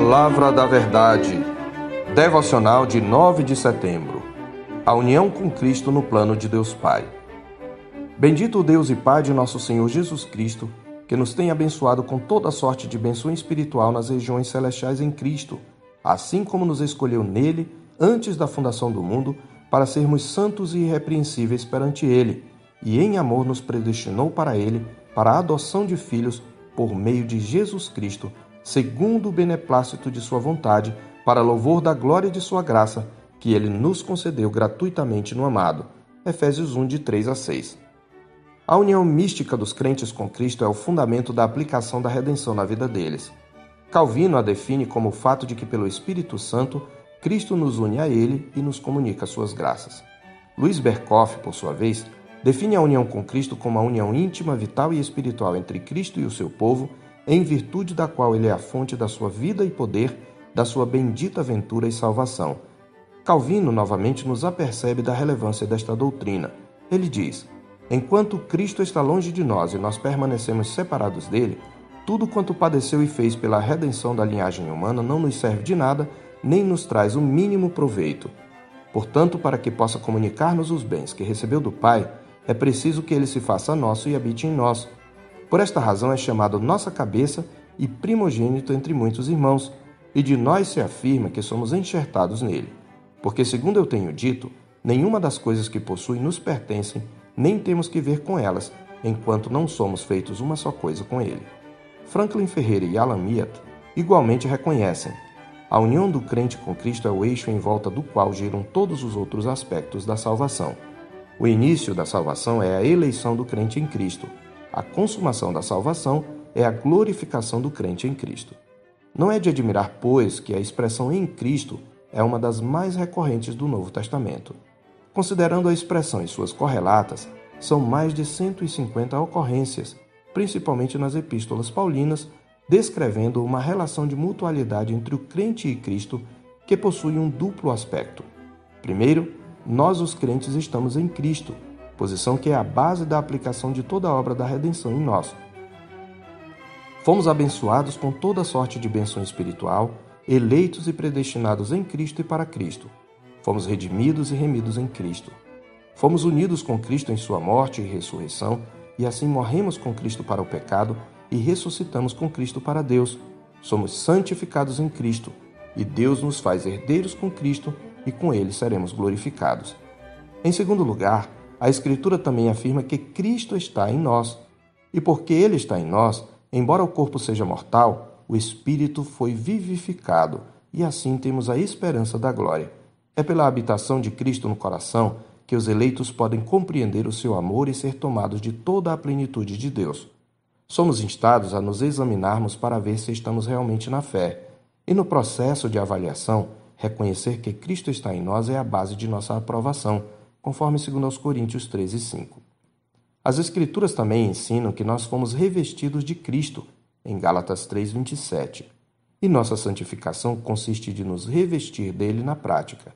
Palavra da Verdade. Devocional de 9 de setembro. A união com Cristo no plano de Deus Pai. Bendito Deus e Pai de nosso Senhor Jesus Cristo, que nos tem abençoado com toda sorte de bênção espiritual nas regiões celestiais em Cristo, assim como nos escolheu nele antes da fundação do mundo para sermos santos e irrepreensíveis perante ele, e em amor nos predestinou para ele, para a adoção de filhos por meio de Jesus Cristo segundo o beneplácito de Sua vontade, para louvor da glória de Sua graça, que Ele nos concedeu gratuitamente no amado. Efésios 1, de 3 a 6. A união mística dos crentes com Cristo é o fundamento da aplicação da redenção na vida deles. Calvino a define como o fato de que, pelo Espírito Santo, Cristo nos une a Ele e nos comunica suas graças. Luiz Berkoff, por sua vez, define a união com Cristo como a união íntima, vital e espiritual entre Cristo e o seu povo em virtude da qual ele é a fonte da sua vida e poder, da sua bendita ventura e salvação. Calvino novamente nos apercebe da relevância desta doutrina. Ele diz: Enquanto Cristo está longe de nós e nós permanecemos separados dele, tudo quanto padeceu e fez pela redenção da linhagem humana não nos serve de nada, nem nos traz o mínimo proveito. Portanto, para que possa comunicar-nos os bens que recebeu do Pai, é preciso que ele se faça nosso e habite em nós por esta razão é chamado nossa cabeça e primogênito entre muitos irmãos, e de nós se afirma que somos enxertados nele. Porque, segundo eu tenho dito, nenhuma das coisas que possui nos pertencem, nem temos que ver com elas, enquanto não somos feitos uma só coisa com ele. Franklin Ferreira e Alan Miat igualmente reconhecem a união do crente com Cristo é o eixo em volta do qual giram todos os outros aspectos da salvação. O início da salvação é a eleição do crente em Cristo, a consumação da salvação é a glorificação do crente em Cristo. Não é de admirar, pois, que a expressão em Cristo é uma das mais recorrentes do Novo Testamento. Considerando a expressão e suas correlatas, são mais de 150 ocorrências, principalmente nas epístolas paulinas, descrevendo uma relação de mutualidade entre o crente e Cristo que possui um duplo aspecto. Primeiro, nós os crentes estamos em Cristo, posição que é a base da aplicação de toda a obra da redenção em nós. Fomos abençoados com toda sorte de benção espiritual, eleitos e predestinados em Cristo e para Cristo. Fomos redimidos e remidos em Cristo. Fomos unidos com Cristo em sua morte e ressurreição, e assim morremos com Cristo para o pecado e ressuscitamos com Cristo para Deus. Somos santificados em Cristo, e Deus nos faz herdeiros com Cristo, e com ele seremos glorificados. Em segundo lugar, a Escritura também afirma que Cristo está em nós. E porque Ele está em nós, embora o corpo seja mortal, o espírito foi vivificado e assim temos a esperança da glória. É pela habitação de Cristo no coração que os eleitos podem compreender o seu amor e ser tomados de toda a plenitude de Deus. Somos instados a nos examinarmos para ver se estamos realmente na fé. E no processo de avaliação, reconhecer que Cristo está em nós é a base de nossa aprovação conforme 2 Coríntios 13, 5. As Escrituras também ensinam que nós fomos revestidos de Cristo, em Gálatas 3, 27. E nossa santificação consiste de nos revestir dele na prática.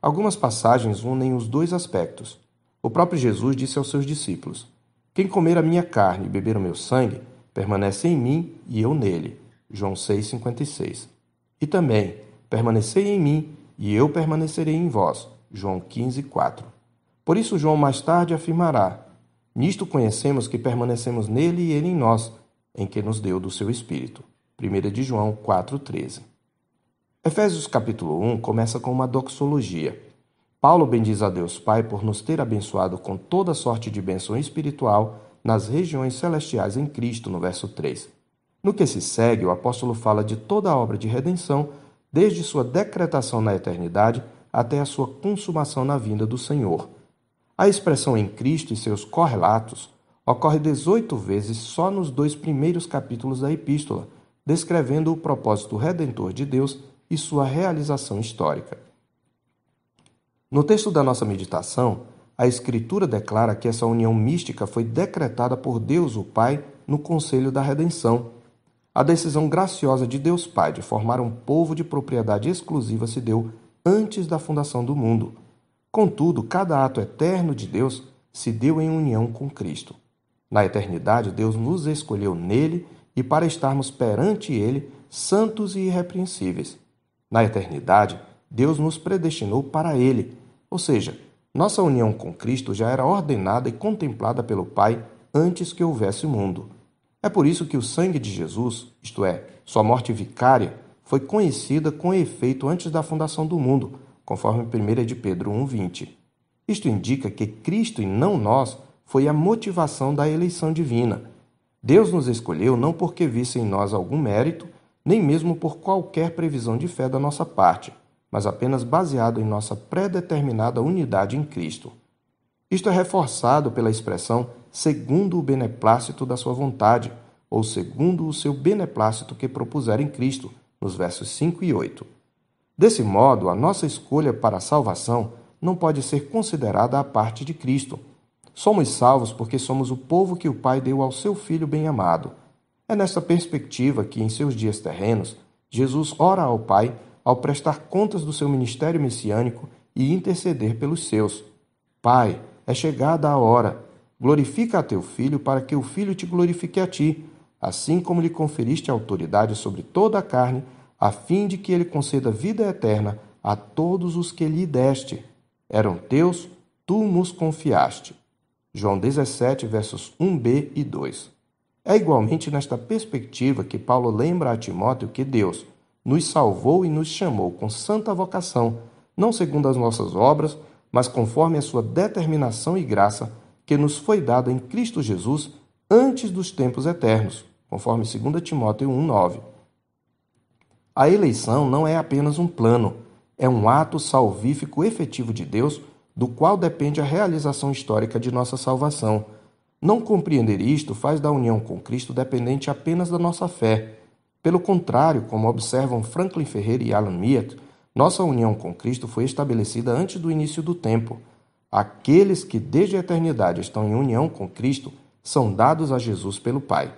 Algumas passagens unem os dois aspectos. O próprio Jesus disse aos seus discípulos: Quem comer a minha carne e beber o meu sangue, permanece em mim e eu nele. João 6,56. E também, permanecei em mim e eu permanecerei em vós. João 15, 4. Por isso, João mais tarde afirmará: Nisto conhecemos que permanecemos nele e ele em nós, em que nos deu do seu Espírito. 1 de João 4,13. Efésios capítulo 1 começa com uma doxologia. Paulo bendiz a Deus Pai por nos ter abençoado com toda sorte de bênção espiritual nas regiões celestiais em Cristo, no verso 3. No que se segue, o apóstolo fala de toda a obra de redenção, desde sua decretação na eternidade até a sua consumação na vinda do Senhor. A expressão em Cristo e seus correlatos ocorre 18 vezes só nos dois primeiros capítulos da epístola, descrevendo o propósito redentor de Deus e sua realização histórica. No texto da nossa meditação, a Escritura declara que essa união mística foi decretada por Deus o Pai no conselho da redenção. A decisão graciosa de Deus Pai de formar um povo de propriedade exclusiva se deu antes da fundação do mundo. Contudo, cada ato eterno de Deus se deu em união com Cristo. Na eternidade, Deus nos escolheu nele e para estarmos perante ele santos e irrepreensíveis. Na eternidade, Deus nos predestinou para Ele, ou seja, nossa união com Cristo já era ordenada e contemplada pelo Pai antes que houvesse o mundo. É por isso que o sangue de Jesus, isto é, sua morte vicária, foi conhecida com efeito antes da fundação do mundo, conforme 1 de Pedro 1,20. Isto indica que Cristo e não nós foi a motivação da eleição divina. Deus nos escolheu não porque visse em nós algum mérito, nem mesmo por qualquer previsão de fé da nossa parte, mas apenas baseado em nossa predeterminada unidade em Cristo. Isto é reforçado pela expressão segundo o beneplácito da sua vontade, ou segundo o seu beneplácito que propuser em Cristo, nos versos 5 e 8. Desse modo, a nossa escolha para a salvação não pode ser considerada a parte de Cristo. Somos salvos porque somos o povo que o Pai deu ao seu Filho bem-amado é nessa perspectiva que, em seus dias terrenos, Jesus ora ao Pai ao prestar contas do seu ministério messiânico e interceder pelos seus. Pai, é chegada a hora. Glorifica a teu filho para que o filho te glorifique a ti, assim como lhe conferiste autoridade sobre toda a carne, a fim de que ele conceda vida eterna a todos os que lhe deste. Eram teus, tu nos confiaste. João 17, versos 1b e 2. É igualmente nesta perspectiva que Paulo lembra a Timóteo que Deus nos salvou e nos chamou com santa vocação, não segundo as nossas obras, mas conforme a sua determinação e graça que nos foi dada em Cristo Jesus antes dos tempos eternos, conforme 2 Timóteo 1:9. A eleição não é apenas um plano, é um ato salvífico efetivo de Deus, do qual depende a realização histórica de nossa salvação não compreender isto faz da união com Cristo dependente apenas da nossa fé. Pelo contrário, como observam Franklin Ferreira e Alan Mead, nossa união com Cristo foi estabelecida antes do início do tempo. Aqueles que desde a eternidade estão em união com Cristo são dados a Jesus pelo Pai.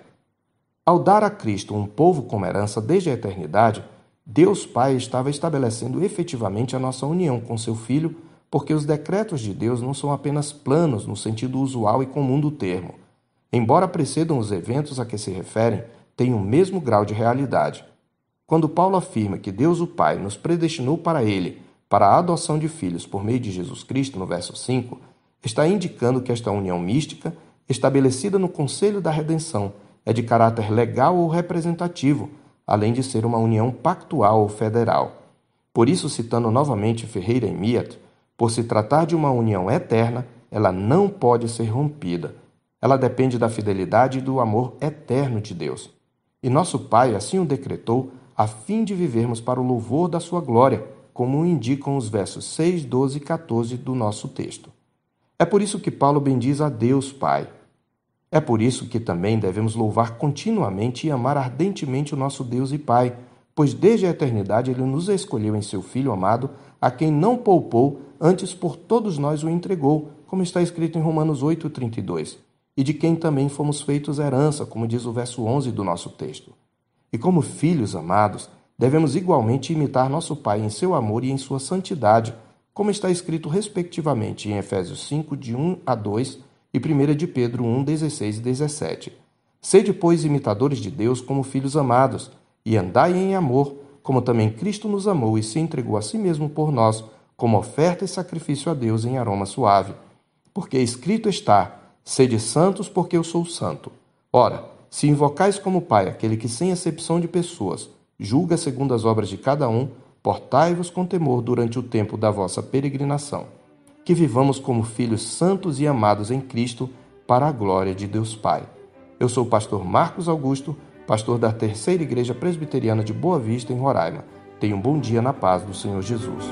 Ao dar a Cristo um povo como herança desde a eternidade, Deus Pai estava estabelecendo efetivamente a nossa união com seu Filho porque os decretos de Deus não são apenas planos no sentido usual e comum do termo. Embora precedam os eventos a que se referem, têm o mesmo grau de realidade. Quando Paulo afirma que Deus o Pai nos predestinou para ele, para a adoção de filhos por meio de Jesus Cristo, no verso 5, está indicando que esta união mística, estabelecida no conselho da redenção, é de caráter legal ou representativo, além de ser uma união pactual ou federal. Por isso, citando novamente Ferreira e Miat, por se tratar de uma união eterna, ela não pode ser rompida. Ela depende da fidelidade e do amor eterno de Deus. E nosso Pai assim o decretou, a fim de vivermos para o louvor da sua glória, como indicam os versos 6, 12 e 14 do nosso texto. É por isso que Paulo bendiz a Deus Pai. É por isso que também devemos louvar continuamente e amar ardentemente o nosso Deus e Pai, pois desde a eternidade ele nos escolheu em seu Filho amado, a quem não poupou antes por todos nós o entregou, como está escrito em Romanos 8:32, e de quem também fomos feitos herança, como diz o verso 11 do nosso texto. E como filhos amados, devemos igualmente imitar nosso Pai em seu amor e em sua santidade, como está escrito respectivamente em Efésios 5 de 1 a 2 e 1 de Pedro 1, 16 e 17. Sede, pois, imitadores de Deus como filhos amados, e andai em amor, como também Cristo nos amou e se entregou a si mesmo por nós, como oferta e sacrifício a Deus em aroma suave. Porque escrito está: Sede santos, porque eu sou santo. Ora, se invocais como Pai aquele que, sem acepção de pessoas, julga segundo as obras de cada um, portai-vos com temor durante o tempo da vossa peregrinação. Que vivamos como filhos santos e amados em Cristo, para a glória de Deus Pai. Eu sou o pastor Marcos Augusto, pastor da Terceira Igreja Presbiteriana de Boa Vista, em Roraima. Tenha um bom dia na paz do Senhor Jesus.